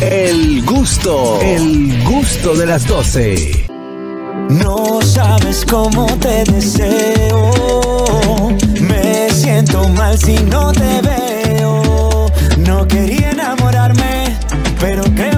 El gusto, el gusto de las 12. No sabes cómo te deseo. Me siento mal si no te veo. No quería enamorarme, pero que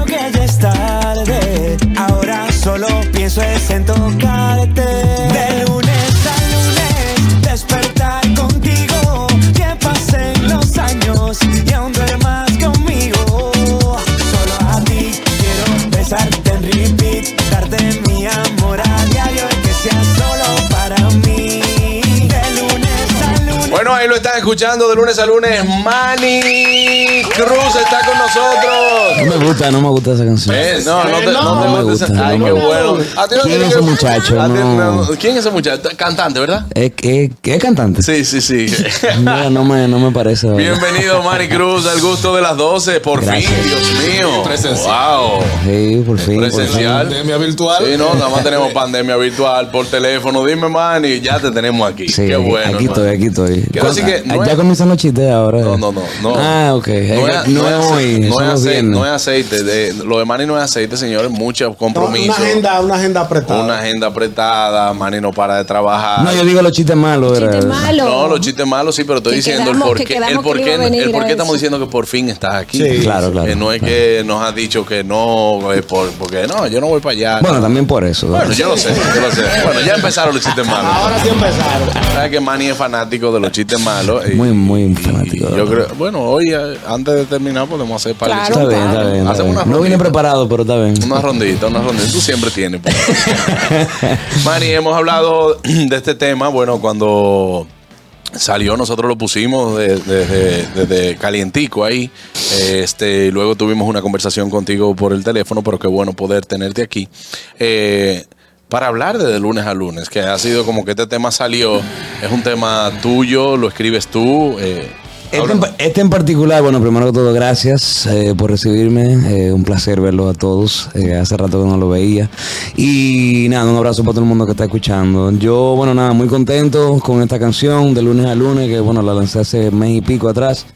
escuchando de lunes a lunes. Manny Cruz está con nosotros. No me gusta, no me gusta esa canción. Eh, no, no te, no te No me gusta, Ay, no qué me gusta. bueno. A ti no ¿Quién es que- ese muchacho? a ti No. no- ¿Quién es ese muchacho? Cantante, ¿verdad? ¿Es, es, es cantante? Sí, sí, sí. Mira, no me, no me parece. verdad. Bienvenido, Manny Cruz, al gusto de las 12. Por Gracias. fin, Dios mío. Presencial. Wow. Sí, por fin. por fin. Presencial. Pandemia virtual. Sí, no, nada más tenemos pandemia virtual por teléfono. Dime, Manny, ya te tenemos aquí. Sí, Qué bueno. aquí hermano. estoy, aquí estoy. Quiero decir que no ya es- comienzan los chistes ahora. No, no, no, no. Ah, ok. No es, no no es es hoy, no es los aceite, viernes. no es aceite. de- lo de Manny no es aceite, señores. Mucho compromiso. Una agenda, una agenda apretada. Una agenda apretada. Manny no para de trabajar. No, yo digo los chistes malos. era- Chiste malo. No, los chistes malos sí, pero estoy Que diciendo quedamos- el por que qué. El que por qué, el por estamos diciendo que por fin estás aquí. Sí. Claro, claro. Que no es claro. que nos has dicho que no, eh, por- porque no, yo no voy para allá. Bueno, también por eso. Bueno, yo lo sé, yo lo sé. Bueno, ya empezaron los chistes malos. Ahora sí empezaron. Sabes que Manny es fanático de los chistes malos. Y- Muy, muy fanático, y Yo de creo, bueno, hoy eh, antes de terminar podemos hacer par de Claro. Está bien, está bien. está Hacemos bien. una No vine rondita. preparado, pero está bien. Una rondita, una rondita. Tú siempre tienes. pues. Manny, hemos hablado de este tema. Bueno, cuando salió, nosotros lo pusimos de- desde desde calientico ahí. Este, luego tuvimos una conversación contigo por el teléfono, pero qué bueno poder tenerte aquí. Eh, para hablar de, de lunes a lunes, que ha sido como que este tema salió, es un tema tuyo, lo escribes tú. eh, Este en, este en particular, bueno, primero que todo, gracias eh, por recibirme. eh, un placer verlo a todos. eh, hace rato que no lo veía. Y nada, un abrazo para todo el mundo que está escuchando. Yo, bueno, nada, muy contento con esta canción de lunes a lunes, que bueno, la lancé hace mes y pico atrás.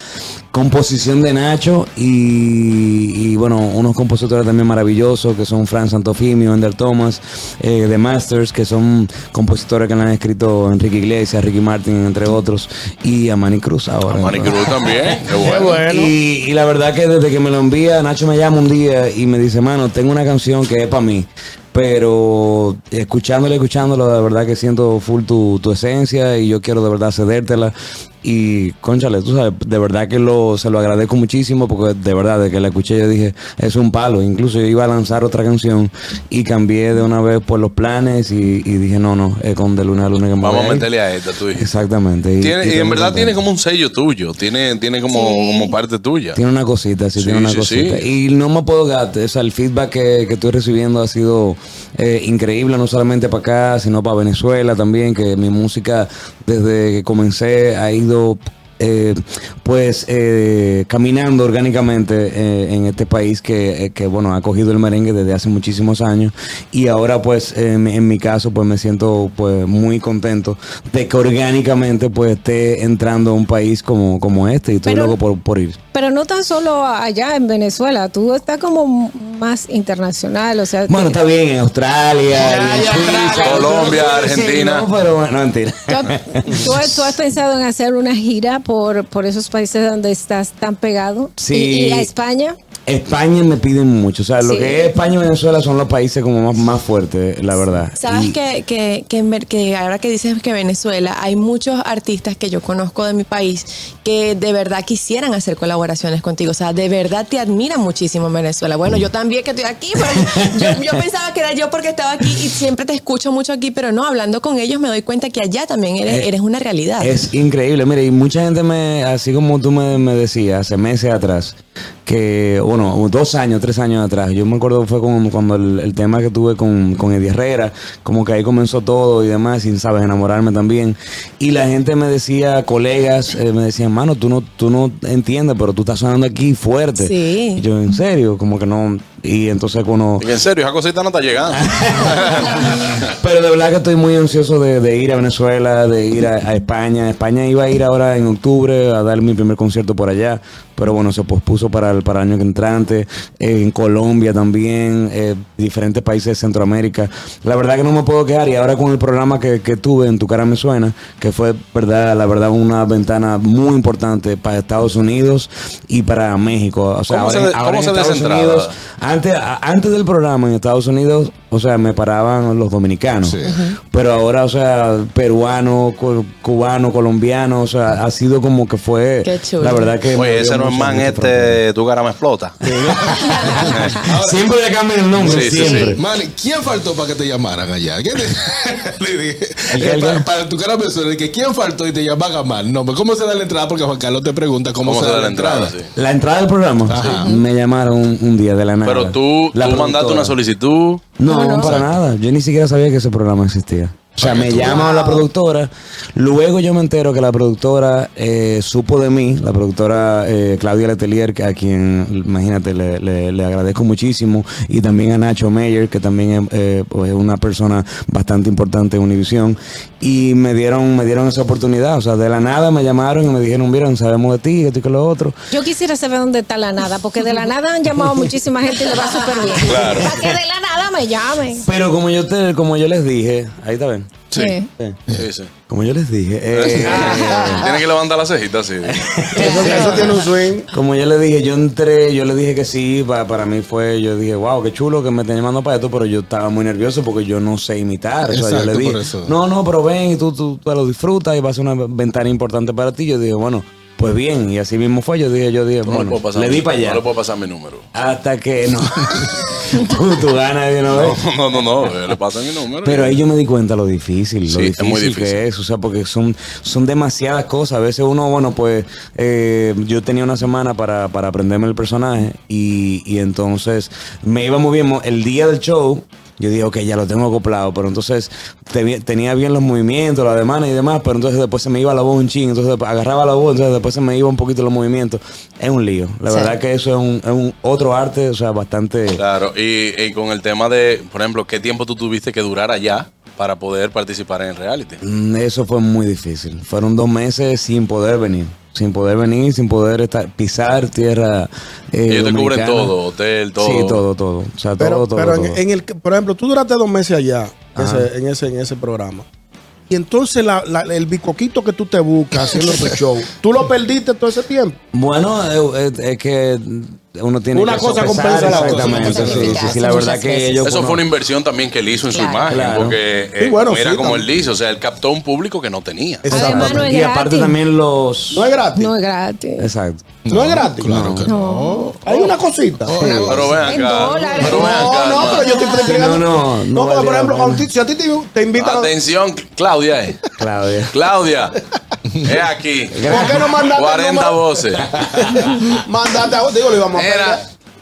Composición de Nacho y, y, bueno, unos compositores también maravillosos que son Fran Santofimio, Ender Thomas, eh, The Masters, que son compositores que le han escrito Enrique Iglesias, Ricky Martin, entre otros, y a Manny Cruz ahora. Manny Cruz también, qué bueno. Y, y la verdad que desde que me lo envía, Nacho me llama un día y me dice, mano, tengo una canción que es para mí. Pero escuchándole, escuchándolo, de verdad que siento full tu, tu esencia y yo quiero de verdad cedértela. Y, conchale, tú sabes, de verdad que lo, se lo agradezco muchísimo porque de verdad, de que la escuché yo dije, es un palo. Incluso yo iba a lanzar otra canción y cambié de una vez por los planes y, y dije, no, no, es con de luna a luna que me Vamos voy a ir". meterle a esta, tú dijiste. Exactamente. Y, Tiene- y, estoy en verdad tiene como un sello tuyo, tiene, tiene como, como parte tuya. Tiene una cosita, sí, Sí, tiene una sí, cosita. sí. Y no me puedo gatar, o sea, el feedback que, que estoy recibiendo ha sido eh, increíble, no solamente para acá, sino para Venezuela también, que mi música desde que comencé ha ido... eh, pues eh, caminando orgánicamente eh, en este país que, que, bueno ha cogido el merengue desde hace muchísimos años. Y ahora pues en, mi- en mi caso pues me siento pues muy contento de que orgánicamente pues esté entrando a un país como, como este y estoy Pero- loco por, por ir. Pero no tan solo allá en Venezuela, tú estás como más internacional, o sea, Bueno, está bien, en Australia, en Suiza, Australia. Colombia, Argentina. no, pero bueno, no, mentira. ¿tú, tú has- tú has pensado en hacer una gira por, por esos países donde estás tan pegado? Sí. ¿Y, y a España? España me piden mucho. O sea, lo Sí. que es España y Venezuela son los países como más, más fuertes, la verdad. Sabes Y- que, que, que, que ahora que dices que Venezuela, hay muchos artistas que yo conozco de mi país que de verdad quisieran hacer colaboraciones contigo. O sea, de verdad te admiran muchísimo en Venezuela. Bueno, yo también que estoy aquí, pero yo, yo pensaba que era yo porque estaba aquí y siempre te escucho mucho aquí, pero no, hablando con ellos me doy cuenta que allá también eres, Eh, eres una realidad. Es increíble, mire, y mucha gente me, así como tú me, me decías hace meses atrás, que, bueno, dos años, tres años atrás, yo me acuerdo fue con, cuando el, el tema que tuve con, con Eddie Herrera, como que ahí comenzó todo y demás, sin sabes enamorarme también. Y la gente me decía, colegas, eh, me decían, mano, tú no, tú no entiendes, pero tú estás sonando aquí fuerte. Sí. Y yo, en serio, como que no. Y entonces cuando. En serio, esa cosita no está llegando. Pero de verdad que estoy muy ansioso de, de ir a Venezuela, de ir a, a España. España iba a ir ahora en octubre a dar mi primer concierto por allá, pero bueno, se pospuso para el, para el año que entrante, eh, en Colombia también, eh, diferentes países de Centroamérica. La verdad que no me puedo quedar y ahora con el programa que, que tuve en Tu cara me suena, que fue, verdad, la verdad, una ventana muy importante para Estados Unidos y para México. O sea, ¿Cómo ahora, se ahora cómo en se Estados desentrada? Unidos, antes, antes del programa en Estados Unidos, o sea, me paraban los dominicanos. Pero ahora, o sea, peruano, cu- cubano, colombiano, o sea, ha sido como que fue. Qué chulo. La verdad que. Oye, ese no es mucho, man mucho este, tu cara me explota. Siempre le cambian el nombre, Sí, ¿quién faltó para que te llamaran allá? ¿Quién te- Le dije, ¿El qué, eh, para, para tu cara me suena que quién faltó y te llamaban mal. No, pero ¿cómo se da la entrada? Porque Juan Carlos te pregunta cómo, se, da la entrada. sí. La entrada del programa, me llamaron un, un día de la nada. Pero tú, La tú mandaste una solicitud. No, No, no. para nada. Yo ni siquiera sabía que ese programa existía. O sea, me llama la productora. Luego yo me entero que la productora eh, supo de mí, la productora eh, Claudia Letelier, que a quien, imagínate, le, le- le agradezco muchísimo. Y también a Nacho Meyer, que también es eh, pues, una persona bastante importante en Univisión. Y me dieron, me dieron esa oportunidad. O sea, de la nada me llamaron y me dijeron, miren, sabemos de ti, esto y que lo otro. Yo quisiera saber dónde está la nada, porque de la nada han llamado a muchísima gente y le va súper bien. Claro. Para que de la nada me llamen. Pero como yo, te, como yo les dije, ahí está bien. Sí. Sí. Sí. Sí, sí. Como yo les dije, eh, Tiene que levantar la cejita así. Eso, eso tiene un swing. Como yo le dije, yo entré, yo le dije que sí, pa- para, mí fue, yo dije, wow, qué chulo que me estén llamando para esto, pero yo estaba muy nervioso porque yo no sé imitar. o sea, yo Exacto, le dije, no, no, pero ven y tú, tú, tú lo disfrutas y va a ser una ventana importante para ti. Yo dije, bueno, pues bien, y así mismo fue. Yo dije, yo dije, No le bueno, mi- di para allá. No le puedo pasar mi número. Hasta que no. tú, tú ganas de una vez. No, no, no, no. Le pasa mi número. Pero ahí yo me di cuenta lo difícil, Sí, lo es difícil, muy difícil. que es, o sea, porque son, son demasiadas cosas. A veces uno, bueno, pues eh, yo tenía una semana para, para aprenderme el personaje y, y entonces me iba muy bien. El día del show, yo dije, ok, ya lo tengo acoplado, pero entonces te- tenía bien los movimientos, las demás y demás, pero entonces después se me iba la voz un ching, entonces después agarraba la voz, entonces después se me iba un poquito los movimientos. Es un lío. La Sí. verdad que eso es un, es un otro arte, o sea, bastante... Claro, y, y con el tema de, por ejemplo, ¿qué tiempo tú tuviste que durar allá para poder participar en el reality? Mm, Eso fue muy difícil. Fueron dos meses sin poder venir. Sin poder venir, sin poder estar, pisar tierra. Eh, Ellos te cubren todo, hotel, todo. Sí, todo, todo. O sea, Pero, todo, todo. pero en, todo. en el, por ejemplo, tú duraste dos meses allá ese- en, ese, en ese programa. Y entonces la- la- el bicoquito que tú te buscas haciendo tu show, ¿tú lo perdiste todo ese tiempo? Bueno, es que uno tiene Una que cosa compensa la otra. Exactamente, sí, sí, sí, la verdad que ellos... Eso fue una inversión también que él hizo en su imagen, Claro. porque Sí, eh, bueno, sí, como él dice, o sea, él captó un público que no tenía. Además, no es Y aparte gratis. también los... No es gratis. No es gratis. Exacto. No, es gratis. Claro que no. Hay una cosita. Pero ven En acá, pero ven acá. No, no, pero yo estoy explicando. no, no, no No, porque por ejemplo, si a ti te, te invitan. Atención, Claudia, eh. Claudia. Claudia, es aquí. ¿Por qué no mandaste el 40 número? voces. Mandate a digo, lo íbamos a Era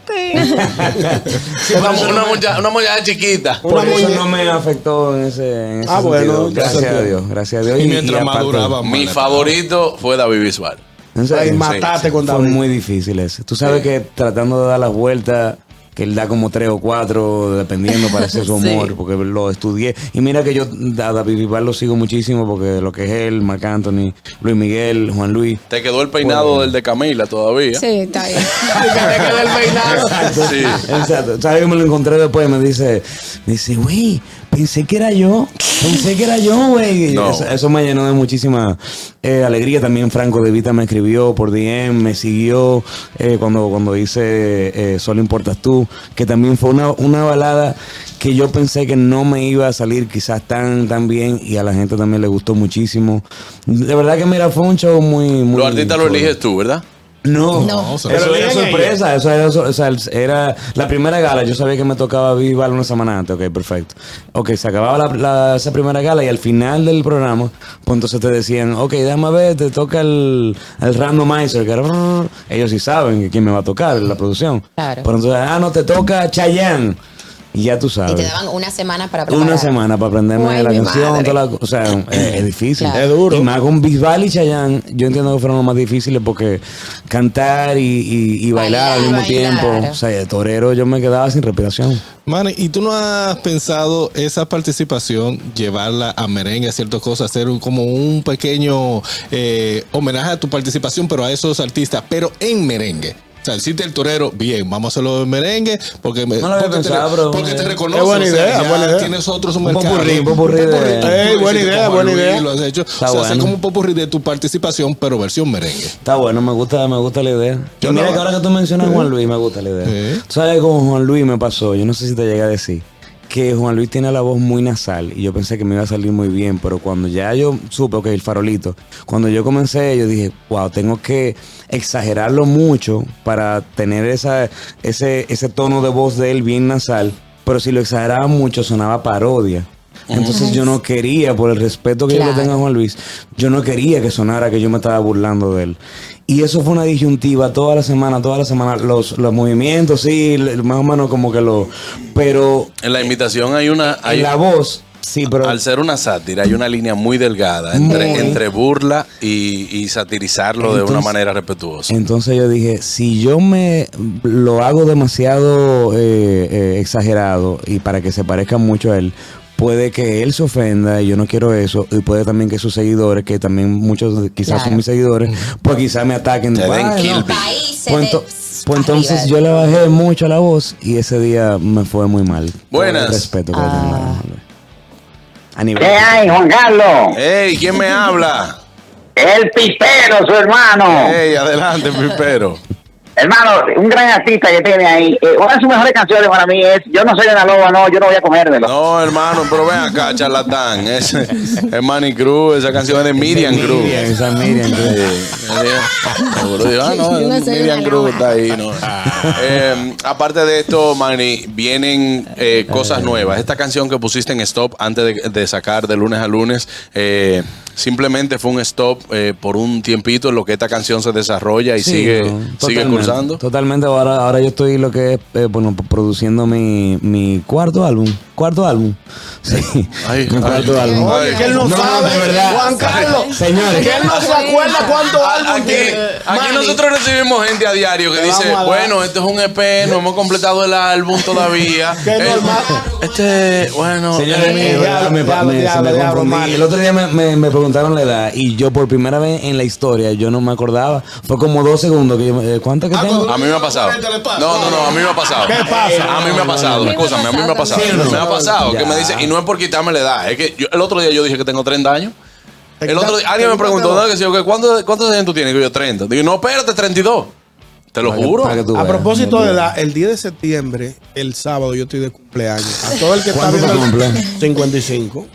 una, una, mucha- una muchacha chiquita. Por Una eso no me afectó en ese, en ese Ah, bueno, sentido. Gracias a Dios, gracias a Dios. Y mientras aparte- maduraba, Mi favorito fue David Bisbal. ¿En Ahí serio? mataste con Fue David. muy difícil ese. Tú sabes que tratando de dar las vueltas, que él da como tres o cuatro, dependiendo para hacer su Sí. humor, porque lo estudié. Y mira que yo a David Bisbal lo sigo muchísimo, porque lo que es él, Marc Anthony, Luis Miguel, Juan Luis. Te quedó el peinado del de Camila todavía. Sí, está ahí. Te quedó el peinado. Sí. Exacto. ¿Sabes que me lo encontré después? Me dice, me dice, güey, pensé que era yo. Pensé que era yo, güey. No. Eso, eso me llenó de muchísima eh, alegría. También Franco De Vita me escribió por DM, me siguió eh, cuando, cuando hice eh, Solo Importas Tú, que también fue una, una balada que yo pensé que no me iba a salir quizás tan, tan bien y a la gente también le gustó muchísimo. De verdad que mira, fue un show muy... muy Los artistas lo eliges tú, ¿verdad? No, No. eso Pero era sorpresa. Eso era, o sea, era la primera gala. Yo sabía que me tocaba vivar una semana antes. Ok, perfecto. Ok, se acababa la, la- esa primera gala y al final del programa, pues entonces te decían, ok, déjame ver, te toca el, el randomizer. Que era, ellos sí saben quién me va a tocar en la producción. Claro. Pero entonces, ah, no, te toca Chayanne. Y ya tú Y sabes. te daban una semana para preparar. Una semana para aprenderme Ay, la canción, toda la o sea, eh, es difícil. Claro. Es duro. Y más con Bisbal y Chayanne, yo entiendo que fueron los más difíciles porque cantar y, y- y bailar al mismo Bailar, tiempo, o sea, de torero yo me quedaba sin respiración. Manny, ¿y tú no has pensado esa participación, llevarla a merengue, a ciertas cosas, hacer un- como un pequeño eh, homenaje a tu participación, pero a esos artistas, pero en merengue? Hiciste el torero, bien, vamos a hacerlo en merengue, porque, me- No porque, pensado, te, pero- porque te Es reconoces. buena o sea, idea, buena idea. Tienes otros Un mercados. popurrí, popurrí de- buena idea, buena Luis, idea. Lo has hecho. Está o sea, hacer bueno. como un popurrí de tu participación, pero versión merengue. Está bueno, me gusta, me gusta la idea. Yo y mira no- que ahora que tú mencionas a Juan Luis, me gusta la idea. Tú sabes con Juan Luis me pasó, yo no sé si te llegué a decir, que Juan Luis tiene la voz muy nasal y yo pensé que me iba a salir muy bien, pero cuando ya yo supe, ok, el farolito, cuando yo comencé, yo dije, wow, tengo que exagerarlo mucho para tener esa, ese, ese tono de voz de él bien nasal, pero si lo exageraba mucho sonaba parodia. Entonces yo no quería, por el respeto que yo le tengo a Juan Luis, yo no quería que sonara que yo me estaba burlando de él. Y eso fue una disyuntiva toda la semana, toda la semana. Los, los movimientos, sí, más o menos como que lo... Pero En la imitación hay una. Hay, en la voz, sí, pero... al ser una sátira, hay una línea muy delgada entre, Muy. entre burla y, y satirizarlo de una manera respetuosa. Entonces yo dije, si yo me lo hago demasiado eh, eh, exagerado y para que se parezca mucho a él, puede que él se ofenda y yo no quiero eso. Y puede también que sus seguidores, que también muchos quizás Claro. son mis seguidores, pues quizás me ataquen. Te den "Ay, kill no". bill. País se Pues, pues entonces yo le bajé mucho a la voz y ese día me fue muy mal. Por Buenas. el respeto que le tengo a nivel. ¿Qué hay, Juan Carlos? ¡Ey! ¿Quién me habla? El pipero, su hermano. ¡Ey! Adelante, pipero. Hermano, un gran artista que tiene ahí. Eh, una de sus mejores canciones para mí es Yo no soy de la loba, no, yo no voy a comérmelo. No, hermano, pero ven acá, charlatán. Es, es Manny Cruz, esa canción es de Miriam Cruz. Miriam, esa Miriam Cruz. Ah, no, Miriam una Cruz está ahí. No. Eh, aparte de esto, Manny, vienen eh, cosas nuevas. Esta canción que pusiste en stop antes de, de sacar de lunes a lunes, eh, simplemente fue un stop eh, por un tiempito en lo que esta canción se desarrolla y Sí, sigue, no, sigue cursando. Totalmente. Ahora, ahora yo estoy lo que es, eh, bueno, produciendo mi, mi cuarto álbum. Cuarto álbum. Sí. Ay, cuarto álbum. ay. Que él no, No, sabe, de verdad. Juan Carlos. Señores. Que él no se acuerda cuántos álbumes Aquí, tiene. aquí Manny, nosotros recibimos gente a diario que dice, bueno, este es un EP, no hemos completado el álbum todavía. Qué Eh, normal. Este, bueno, Señores. El otro día me, me- me preguntaron la edad y yo por primera vez en la historia yo no me acordaba. Fue como dos segundos que yo, me- eh, ¿cuánto que Ah, tengo? A mí me ha pasado. No, no, no, a mí me ha pasado. ¿Qué pasa? A mí me ha pasado, escúchame, a mí me ha pasado. Me ha pasado que me dice, y no es por quitarme la edad, es que yo- el otro día yo dije que tengo 30 años. Te El otro día, alguien me preguntó. ¿no? Que si yo, que ¿cuántos, ¿cuántos años tú tienes? Que yo 30. Digo, no, espérate, 32. Te lo juro. que A propósito de la, el 10 de septiembre, el sábado, yo estoy de cumpleaños. A todo el que está ¿Cuánto viendo. te el- cumple? 55.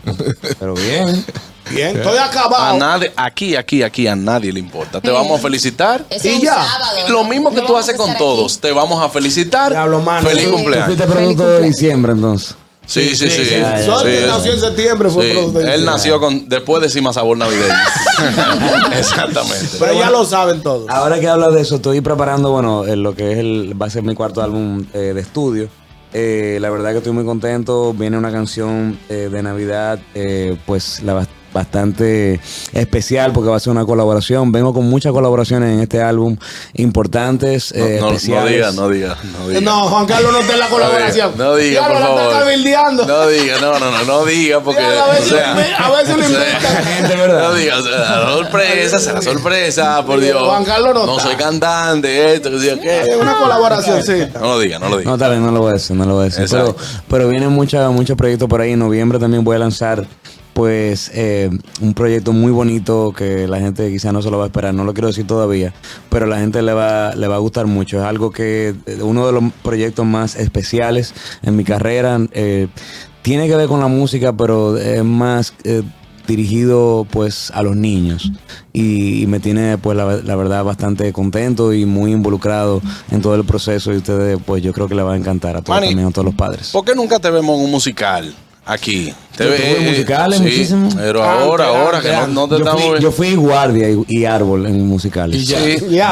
Pero bien. Bien, estoy A acabado. nadie, aquí, aquí, aquí, a nadie le importa. Te vamos a felicitar. Es Y ya. sábado, Lo mismo que tú haces a con todos. Te vamos a felicitar. Mano. Feliz Sí. Tú cumpleaños. fuiste producto de diciembre entonces. Sí, sí, sí. sí. nació en septiembre fue Él nació con, después de Cima Sabor Navideño. Exactamente. Pero ya lo saben todos. Ahora que hablas de eso, estoy preparando, bueno, eh, lo que es el, va a ser mi cuarto álbum eh, de estudio. Eh, la verdad que estoy muy contento. Viene una canción eh, de Navidad, eh, pues la bastante especial porque va a ser una colaboración. Vengo con muchas colaboraciones en este álbum importantes, No, eh, no, no especiales. diga, no diga, no diga. No, Juan Carlos no está en la colaboración. No diga, Diablo, por la favor. está. No diga, no, no, no, no diga porque. A veces o sea, lo inven- a veces lo o sea, inventan. Gente, ¿verdad? No diga, o sea, la sorpresa, será sorpresa, por Dios. Juan Carlos no No está. soy cantante, esto, que sé yo qué. Es una colaboración, sí. No lo diga, no lo diga. No, tal vez no lo voy a decir, no lo voy a decir. Pero, pero vienen muchos muchos proyectos por ahí. En noviembre también voy a lanzar pues eh, un proyecto muy bonito que la gente quizá no se lo va a esperar. No lo quiero decir todavía, pero la gente le va, le va a gustar mucho. Es algo que eh, uno de los proyectos más especiales en mi carrera. eh, tiene que ver con la música, pero es más... eh, dirigido pues a los niños y, y me tiene pues la, la verdad bastante contento y muy involucrado en todo el proceso y ustedes pues yo creo que le va a encantar a todos Manny, también a todos los padres ¿Por qué nunca te vemos en un musical aquí? Te ve- eh, musicales sí, muchísimo. Pero Antes, ahora, ahora que no, no te Yo estamos fui, yo fui guardia y, y árbol en musicales. Y ya.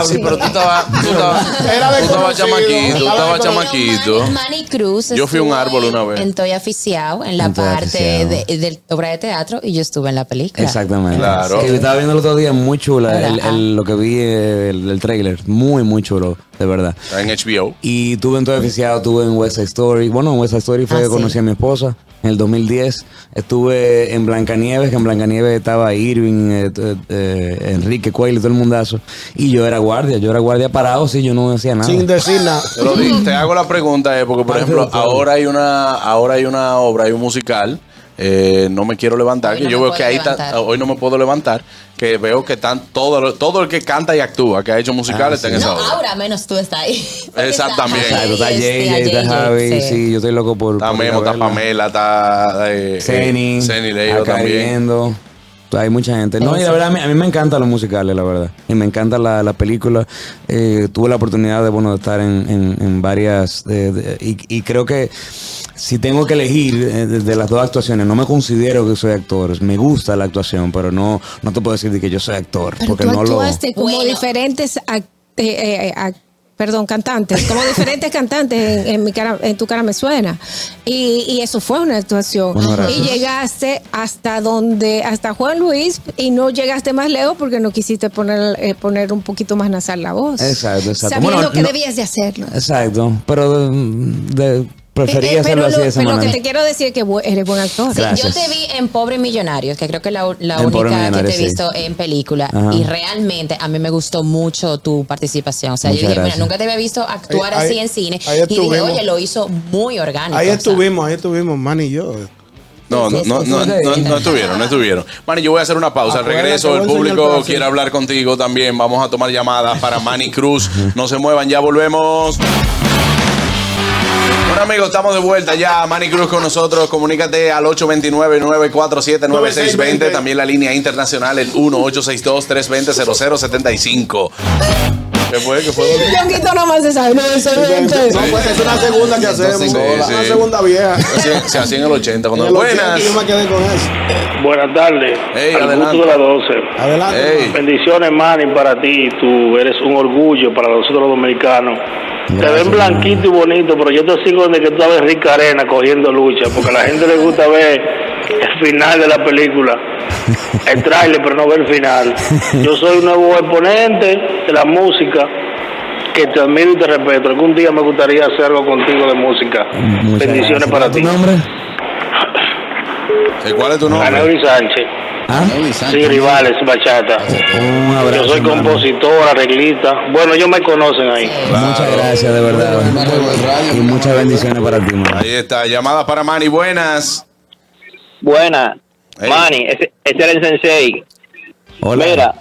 Sí, sí, pero tú estabas, tú estabas, tú estabas chamaquito, tú estaba estabas chamaquito. Manny, Cruz Yo fui un árbol una vez. En Toy Aficiado, en la En Toy parte Aficiado. de, de obra de teatro, y yo estuve en la película. Exactamente. Claro. Que yo estaba viendo el otro día, muy chula, el, el- lo que vi, el, el trailer, muy, muy chulo, de verdad. Está en HBO. Y tuve en todo oficiado, tuve en West Side Story. Bueno, en West Side Story fue Ah, que sí. conocí a mi esposa en el 2010. Estuve en Blancanieves, que en Blancanieves estaba Irving, eh, t- eh, Enrique Cuello y todo el mundazo. Y yo era guardia, yo era guardia parado, sí, yo no hacía nada. Sin decir nada. Te, hago la pregunta, eh, porque por Parte ejemplo, ahora hay una, ahora hay una obra, hay un musical. Eh, no me quiero levantar, Hoy que no yo me veo que ahí está, levantar. hoy no me puedo levantar, que veo que están todo, todo el que canta y actúa, que ha hecho musicales, está en esa No, obra. ahora menos tú estás ahí. Esa está también. Jay, está JJ, está JJ, Javi, sí. yo estoy loco por. Está Memo, está. Pamela, está eh, Ceni, Ceni acá también. Hay mucha gente. No, y la verdad, a mí, a mí me encantan los musicales, la verdad. Y me encanta la, la película. Eh, tuve la oportunidad de, bueno, de estar en, en- en varias. de- de- y, y creo que si tengo que elegir eh, de, de las dos actuaciones, no me considero que soy actor. Me gusta la actuación, pero no, no te puedo decir de que yo soy actor. Pero porque tú no lo. como Bueno. diferentes ac- eh, eh, perdón, cantantes, como diferentes cantantes en, en mi cara, en tu cara me suena. Y, y eso fue una actuación. Bueno, y llegaste hasta donde, hasta Juan Luis, y no llegaste más lejos porque no quisiste poner, eh, poner un poquito más nasal la voz. Exacto, exacto. Sabiendo Bueno, que no- debías de hacerlo. Exacto. Pero de- de- prefería Eh, eh, hacerlo pero así lo, de esa pero lo que te quiero decir es que eres buen actor. Sí, yo te vi en Pobre Millonarios, que creo que es la, única que te he sí. visto en película. Ajá. Y realmente a mí me gustó mucho tu participación. O sea, Muchas yo dije, mira, nunca te había visto actuar Ahí- así ahí- en cine. Y dije, oye, lo hizo muy orgánico. Ahí o sea. estuvimos, ahí estuvimos, man y yo. No, no, no, no, no, no estuvieron, no estuvieron. Manny, yo voy a hacer una pausa. Al regreso, el público quiere hablar contigo también. Vamos a tomar llamadas para Manny Cruz. No se muevan, ya volvemos. Bueno, amigos, estamos de vuelta ya. Manny Cruz con nosotros. Comunícate al 829-947-9620. También la línea internacional, el 1-862-320-0075. ¿Qué fue? ¿Qué fue? Yonguito nomás se sabe, no, eso es- No, pues es una segunda que hacemos. Sí, una segunda vieja. Se, se hacía en el 80. En Cuando, el 80 buenas. Yo me quedé con eso. Buenas tardes. Al adelante. gusto de las 12. Adelante. Bendiciones, Manny, para ti. Tú eres un orgullo para nosotros los dominicanos. te ven blanquito y bonito, pero yo te sigo desde que tú en Rica Arena cogiendo lucha, porque a la gente le gusta ver el final de la película. El trailer, pero no ver el final. Yo soy un nuevo exponente de la música que te admiro y te respeto. Algún día me gustaría hacer algo contigo de música. Muchas Bendiciones gracias. para ¿Tu ti. nombre? Eh, ¿Cuál es tu nombre? Sánchez. ¿Ah? Sí, rivales, bachata. Un abrazo. Yo soy hermano. compositor, arreglista. Bueno, ellos me conocen ahí. Muchas gracias, de verdad. Y muchas bendiciones para ti, man. Ahí está. Llamadas para Manny. Buenas. Buena. Hey. Manny, ese, ese era el sensei. Hola. Mira,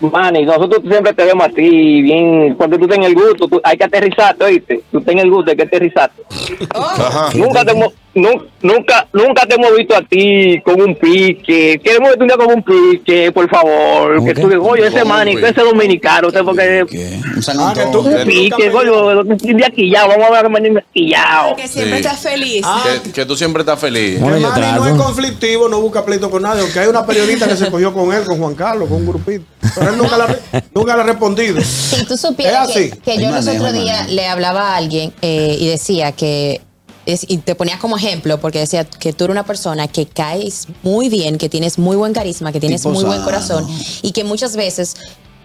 Manny, nosotros siempre te vemos a ti, bien, cuando tú tengas el gusto, tú- hay que aterrizarte, ¿oíste? Tú tengas el gusto, hay que aterrizarte. Ajá. Nunca te, nunca, nunca te hemos visto a ti con un pique. Queremos verte un día con un pique, por favor. ¿Cómo Que qué? tú digas, oye, ese ¿Cómo, Manny, güey? ese dominicano, usted porque Ah, que tú- un pique, coño, un día quillado, vamos a ver a Manny quillado. Que siempre Sí. estás feliz. Que, que tú siempre estás feliz. Bueno, Que Manny no es conflictivo, no busca pleito con nadie, aunque hay una periodista que se cogió con él, con Juan Carlos, con un grupito. Pero él nunca le nunca le ha respondido. Si tú supieras que, que yo los otros días le hablaba a alguien eh, y decía que, es- y te ponía como ejemplo, porque decía que tú eres una persona que caes muy bien, que tienes muy buen carisma, que tienes muy buen corazón y que muchas veces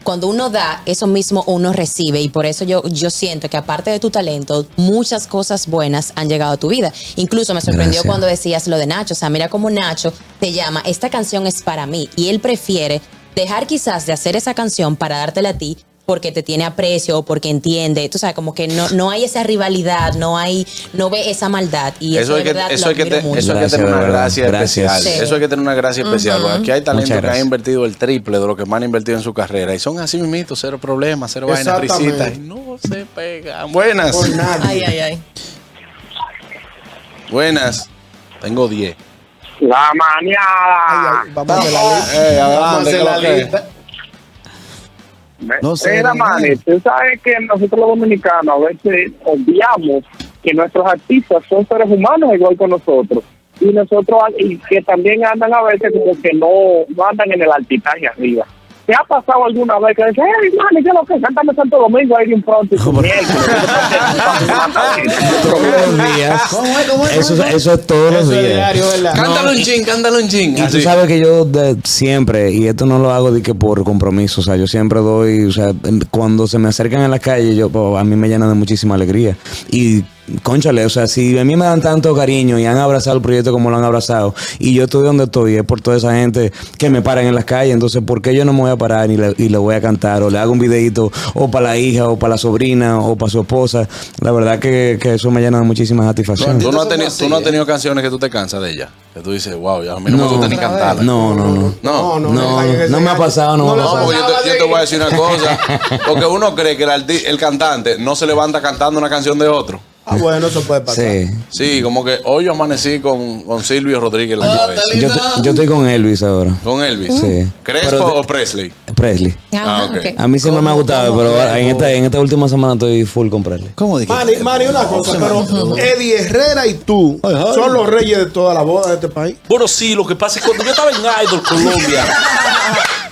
cuando uno da, eso mismo uno recibe y por eso yo, yo siento que aparte de tu talento, muchas cosas buenas han llegado a tu vida. Incluso me sorprendió Gracias. cuando decías lo de Nacho, o sea, mira cómo Nacho te llama, esta canción es para mí y él prefiere dejar quizás de hacer esa canción para dártela a ti porque te tiene aprecio o porque entiende, tú sabes, como que no, no hay esa rivalidad, no hay, no ve esa maldad y eso, Eso hay de que, verdad eso hay que, te- eso hay que Gracias, tener una gracia Gracias. especial. Sí. Eso hay que tener una gracia especial. Porque aquí hay talento Muchas que ha gracias. invertido el triple de lo que más han invertido en su carrera. Y son así mismitos, cero problemas, cero vainas, risitas. Y no se pegan. Buenas. Por nadie. Ay, ay, ay. Buenas. Tengo 10. La Ay, mañana. ay, vamos a hacer la lista. Vamos a ¿qué la es? lista. No Mira, Manny, tú sabes que nosotros los dominicanos a veces obviamos que nuestros artistas son seres humanos igual que nosotros. y nosotros, y que también andan a veces como que no, no andan en el altitaje arriba. ¿Te ha pasado alguna vez que dices, hey, man, ¿qué es lo que cántame Santo Domingo ahí de un pronto? Días. Eso, eso es todos los Eso es días. Cántalo un chin, cántalo un chin. Y tú sabes que yo de- siempre, y esto no lo hago de que por compromiso, o sea, yo siempre doy, o sea, cuando se me acercan en la calle, yo, pues, a mí me llena de muchísima alegría. Y, conchale, o sea, si a mí me dan tanto cariño y han abrazado el proyecto como lo han abrazado, y yo estoy donde estoy, es por toda esa gente que me paran en las calles, entonces, ¿por qué yo no me voy a parar y le, y le voy a cantar, o le hago un videito, o para la hija, o para la sobrina, o para su esposa? La verdad que, que eso me llena de muchísima satisfacción. Tú no, has tenido, así, tú no has ¿eh? tenido canciones que tú te cansas de ellas. Que tú dices, wow, ya a mí no, me gusta ni cantarlas. No, no, no. No, no, No, no me ha pasado, no me ha le No, porque yo te, yo te voy a decir una cosa. Porque uno cree que el, el cantante no se levanta cantando una canción de otro. Ah, bueno, eso puede pasar. Sí. Sí, como que hoy yo amanecí con, con Silvio Rodríguez la cabeza. Yo, te- yo estoy con Elvis ahora. Con Elvis. Sí. ¿Crespo Pero o Presley? Presley. Ah, ok. A mí siempre me ha gustado, pero en esta, en esta última semana estoy full con Presley. ¿Cómo dije? Manny, Manny, una cosa, pero Eddie Herrera y tú son los reyes de toda la boda de este país. Bueno, sí, lo que pasa es que cuando yo estaba en Idol Colombia,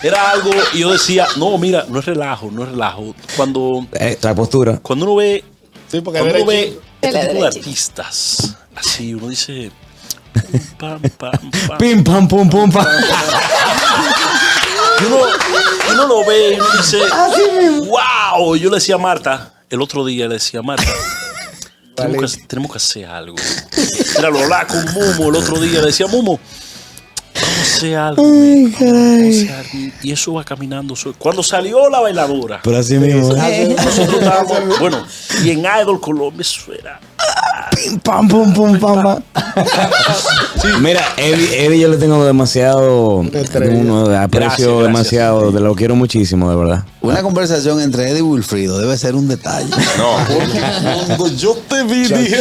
era algo, y yo decía, no, mira, no es relajo, no es relajo. Cuando, Eh, la postura. cuando uno ve, Sí, porque cuando uno ve este tipo de artistas, así, uno dice, pam, pam, pam. Pim, pam, pum, pum, pam. Y uno, uno lo ve y uno dice, wow. Yo le decía a Marta, el otro día le decía a Marta, tenemos que, tenemos que hacer algo. Mira, lo hablaba con Mumo el otro día, le decía, Mumo, vamos a hacer algo. vamos a hacer algo". Y eso va caminando. Cuando salió la bailadora, Pero así mismo. nosotros estábamos, bueno, y en Idol Colombia eso era. Pim, pam, pum, pum, pam, pam. Mira, Eddie, Eddie yo le tengo demasiado. Uno, aprecio Gracias, gracias. demasiado. de lo quiero muchísimo, de verdad. Una conversación entre Eddie y Wilfrido debe ser un detalle. No. Cuando yo te vi, dije,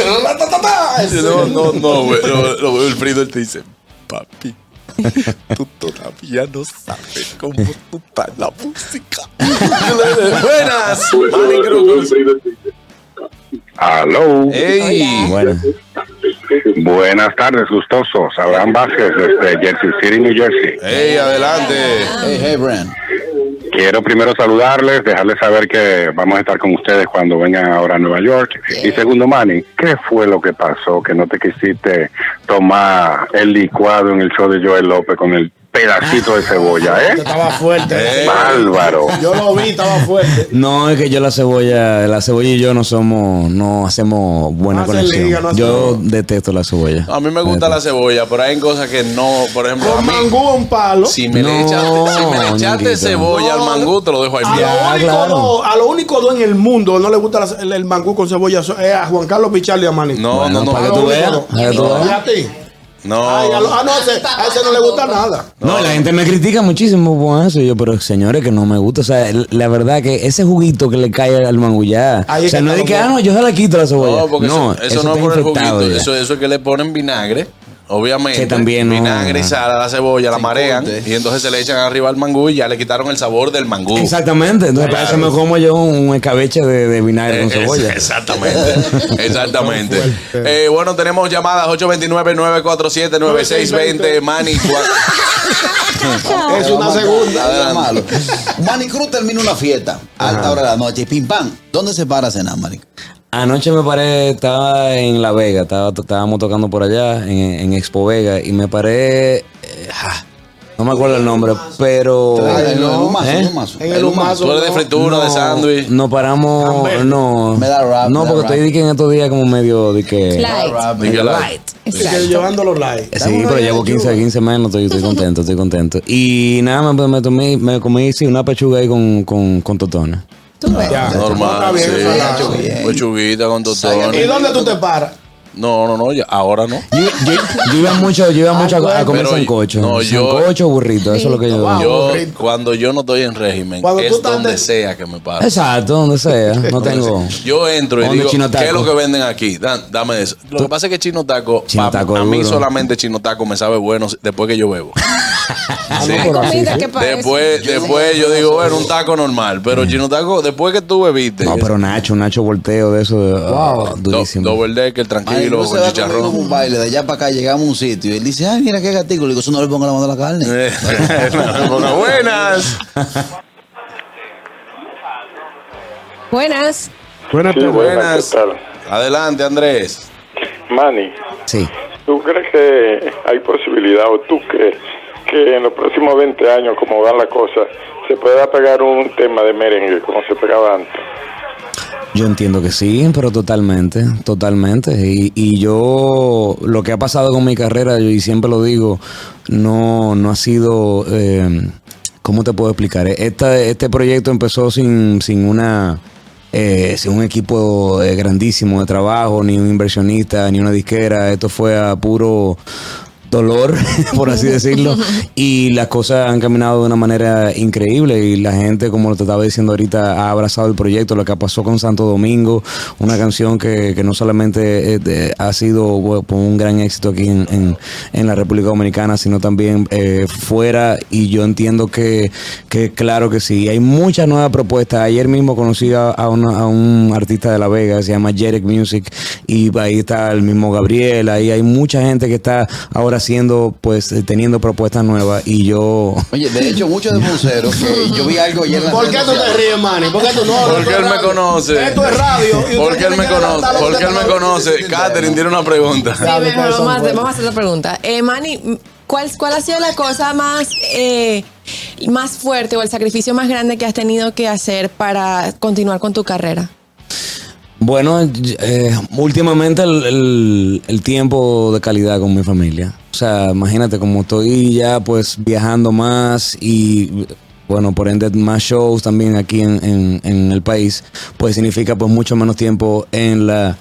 No, no, no, güey. No, no, Wilfrido él te dice, papi, tú todavía no sabes cómo tú estás en la música. Buenas, Manny. Aló. Ey. Bueno. Buenas tardes, gustosos. Abraham Vázquez, desde Jersey City, New Jersey. Ey, adelante. Hey, hey, Brand. Quiero primero saludarles, dejarles saber que vamos a estar con ustedes cuando vengan ahora a Nueva York. Y segundo, Manny, ¿qué fue lo que pasó que no te quisiste tomar el licuado en el show de Joel López con el pedacito de cebolla, eh? Estaba fuerte. Ey. Bárbaro. Yo lo vi, estaba fuerte. No, es que yo la cebolla, la cebolla y yo no somos, no hacemos buena No conexión. liga, no hacen yo detesto la cebolla. A mí me gusta la cebolla, pero hay cosas que no, por ejemplo, a Con mí, mangú un palo. si me le echaste, si me le echaste cebolla al mangú, te lo dejo ahí. A bien. lo, único claro. a lo único dos en el mundo no le gusta la- el, el mangú con cebolla es a Juan Carlos Pichardo y a Manny. No, Bueno, no, no. para que tú veas, dos. para que tú veas. ¿Y a ti? No. Ay, a, lo- ah, no, a ese, a ese no le gusta nada. No, la gente me critica muchísimo por eso. y Yo, pero señores, que no me gusta. O sea, la verdad que ese juguito que le cae al manguyá. Ahí O sea, no es que, ah, no, yo se la quito la cebolla. No, porque no, eso, eso no es por el juguito. Eso, eso es que le ponen vinagre, obviamente. Que también no- Vinagre y ajá. sal a la cebolla, la marean. corte. Y entonces se le echan arriba al mangú y ya le quitaron el sabor del mangú. Exactamente. Entonces, para eso me como yo un escabeche de, de vinagre con Eh, cebolla. es- Exactamente, exactamente. Eh, bueno, tenemos llamadas 829-947-9620. Manny, Es una segunda. Malo. Manny Cruz termina una fiesta, alta hora de la noche, y pim pam. ¿Dónde se para a cenar, Manny? Anoche me paré, estaba en La Vega, estaba, estábamos tocando por allá, en, en Expo Vega, y me paré. eh, ja, no me acuerdo el nombre, pero. Ah, en el humazo, ¿Eh? el humazo. En el humazo. tú eres de fritura, de No, sándwich. Nos paramos. No. Me da rap, no, porque estoy de que en estos días como medio de que. Light. Que que llevando los likes. Sí, pero llevo 15, 15 menos, estoy, estoy contento, estoy contento. Y nada, me, me, tomé, me comí sí, una pechuga ahí con, con, con totones. Tú ves. Ya, Normal, está sí. bien. Pechuguita con ¿Y totones. dónde tú te paras? No, no, no, ya- ahora no. Yo, yo, yo iba mucho, yo iba mucho a, a comer sancocho. no, yo- sancocho, burrito, eso es lo que yo. Wow. Yo, cuando yo no estoy en régimen, Cuando tú es donde de- sea que me paro. Exacto, donde sea. No tengo. Yo entro y ¿Dónde digo, Chino ¿qué es lo que venden aquí? Dan- dame eso. Lo que pasa es que Chino Taco, Chino pa- Taco a mí duro. solamente Chino Taco me sabe bueno después que yo bebo. Sí. Hay comida que para Después, después yo digo, bueno, un taco normal. Pero chino taco, después que tú bebiste. No, pero Nacho, Nacho volteo de eso. de- ah, durísimo. Do- double decker, Ay, tranquilo, se con chicharrón. un baile, de allá para acá llegamos a un sitio y él dice, ay, mira qué gatico. Le digo, eso no le pongo la mano a la carne. Eh, buenas. Buenas. Buenas Sí, tardes. buenas. Adelante, Andrés. Manny, Sí. ¿tú crees que hay posibilidad o tú crees que en los próximos 20 años, como van las cosas, se pueda pegar un tema de merengue como se pegaba antes? Yo entiendo que sí, pero totalmente, totalmente. Y, y yo, lo que ha pasado con mi carrera, y siempre lo digo, no, no ha sido, eh, ¿cómo te puedo explicar? Esta, este proyecto empezó sin, sin una, eh, sin un equipo eh, grandísimo de trabajo, ni un inversionista, ni una disquera. Esto fue a puro dolor, por así decirlo, y las cosas han caminado de una manera increíble y la gente, como te estaba diciendo ahorita, ha abrazado el proyecto, lo que pasó con Santo Domingo, una canción que, que no solamente eh, ha sido bueno, pues, un gran éxito aquí en, en- en la República Dominicana, sino también eh, fuera y yo entiendo que, que claro que sí, hay muchas nuevas propuestas. Ayer mismo conocí a, a una- a un artista de La Vega, se llama Jerek Music, y ahí está el mismo Gabriel, ahí hay mucha gente que está ahora haciendo, pues, eh, teniendo propuestas nuevas y yo... Oye, de hecho, muchos de museros, que yo vi algo ayer en la ¿Por qué tú te ríes, Manny? ¿Por qué tú no? Porque él me conoce. Esto es radio. Porque él me conoce. Porque él me conoce. Catherine tiene una pregunta. Sí, vamos, a hacer, vamos a hacer otra pregunta. Eh, Manny, ¿cuál, ¿cuál ha sido la cosa más, eh, más fuerte o el sacrificio más grande que has tenido que hacer para continuar con tu carrera? Bueno, eh, últimamente el, el- tiempo de calidad con mi familia. O sea, imagínate como estoy ya pues viajando más y bueno, por ende más shows también aquí en, en- en el país, pues significa pues mucho menos tiempo en la...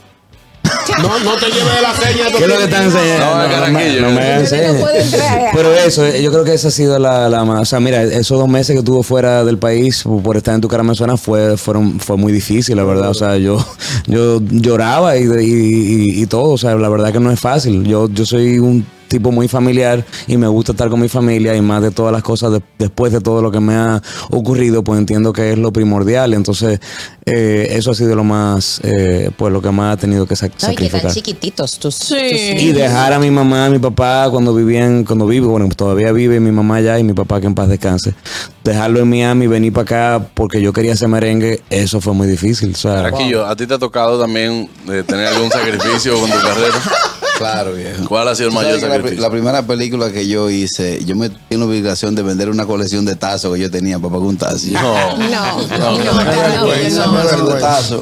No, no te lleves de la seña. ¿Qué es lo que están enseñando? No, Carraquillo. no me señas. puede entrar. Pero eso, eh, yo creo que esa ha sido la, la más. O sea, mira, esos dos meses que estuvo fuera del país por estar en tu cara me suena fue, fueron, fue muy difícil, la verdad. O sea, yo, yo lloraba y, y, y- y todo. O sea, la verdad que no es fácil. Yo, yo soy un tipo muy familiar y me gusta estar con mi familia y más de todas las cosas de- después de todo lo que me ha ocurrido, pues entiendo que es lo primordial. Entonces, eh, eso ha sido lo más, eh, pues lo que más ha tenido que sac- No, y que sacrificar. chiquititos tus, tus Y dejar a mi mamá, a mi papá cuando vivían, cuando vive, bueno, todavía vive mi mamá allá y mi papá que en paz descanse. Dejarlo en Miami, venir para acá porque yo quería hacer merengue, eso fue muy difícil. O sea, ¿a ti te ha tocado también eh, tener algún sacrificio con tu carrera? Claro, viejo. ¿Cuál ha sido el mayor que la, sacrificio? la primera película que yo hice, yo me tenía la obligación de vender una colección de tazos que yo tenía para pagar un tazo. No. No, colección de tazos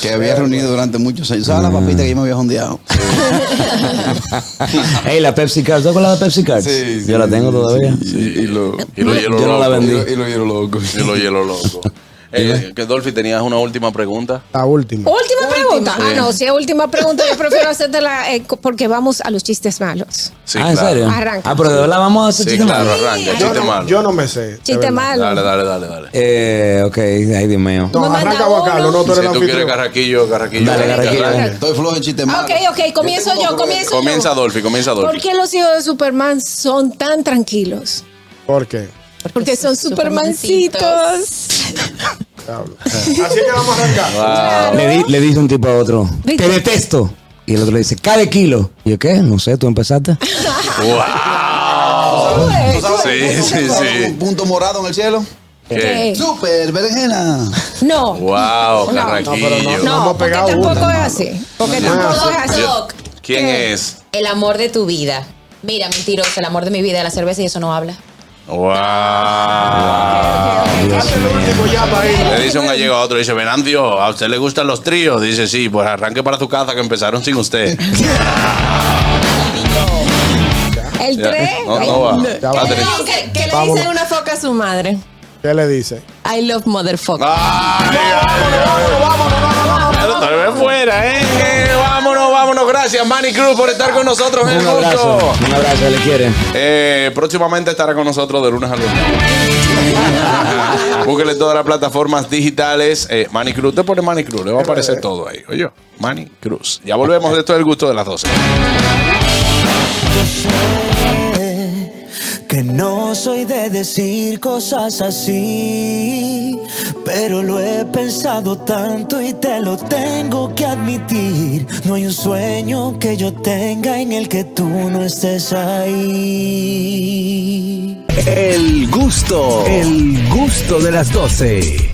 que había reunido durante muchos años. ¿Sabes la papita que yo me había jondeado? hey, la Pepsi Card, ¿tú de la Pepsi Card? yo la tengo todavía. y lo, Y lo hielo Yo no la loco. vendí. y lo hielo loco. Y lo hielo loco. Eh, que Dolphy, tenías una última pregunta. La última. Última pregunta. Sí. Ah, no, si es última pregunta, yo prefiero hacértela eh, porque vamos a los chistes malos. Sí, ah, ¿en claro. serio? Arranca. Ah, pero de verdad vamos a hacer Sí, chiste claro, malo? arranca. Yo Chiste no, malo. yo no me sé. Chiste malo. Dale, dale, dale, dale. Eh, ok, ay Dios mío. No, manda arranca Juan Carlos, no tú eres Si tú quieres carraquillo, carraquillo. Dale, Carraquillo. Estoy flojo en chiste malo. Ok, ok, comienzo yo, comienzo Comienza yo. Dolphy, comienza ¿Por Dolphy. qué los hijos de Superman son tan tranquilos? ¿Por qué? Porque son supermancitos. Así que vamos a arrancar. Le, di- le dice un tipo a otro, te detesto. Y el otro le dice, cada kilo. Y yo, ¿qué? No sé, tú empezaste. ¡Wow! ¿Tú sabes- Sí, tú sí, sabes sí. Un punto morado en el cielo. ¿Qué? Super berenjena. No. ¡Wow, No, carraquillo! No, hemos porque pegado tampoco una, es así. Porque No, tampoco es así. Yo- ¿Quién es? El amor de tu vida. Mira, mentiroso, el amor de mi vida, la cerveza y eso no habla. ¡Wow! Le dice un gallego a otro, dice, Venancio, ¿a usted le gustan los tríos? Dice, sí, pues arranque para su casa que empezaron sin usted. El Ya. 3. No, no va. ¿Qué, qué le Vámonos. dice una foca a su madre? ¿Qué le dice? I love motherfucker. Ay, ay, ay. Pero tal vez fuera, Gracias, Manny Cruz, por estar con nosotros en el Un abrazo, gusto. un abrazo, le quieren. Eh, próximamente estará con nosotros de lunes a lunes. Búsquele todas las plataformas digitales. Eh, Manny Cruz, te pone Manny Cruz, le va a aparecer todo ahí. Oye, Manny Cruz. Ya volvemos de esto del gusto de las 12. Que no soy de decir cosas así, pero lo he pensado tanto y te lo tengo que admitir. No hay un sueño que yo tenga en el que tú no estés ahí. El gusto, el gusto de las 12.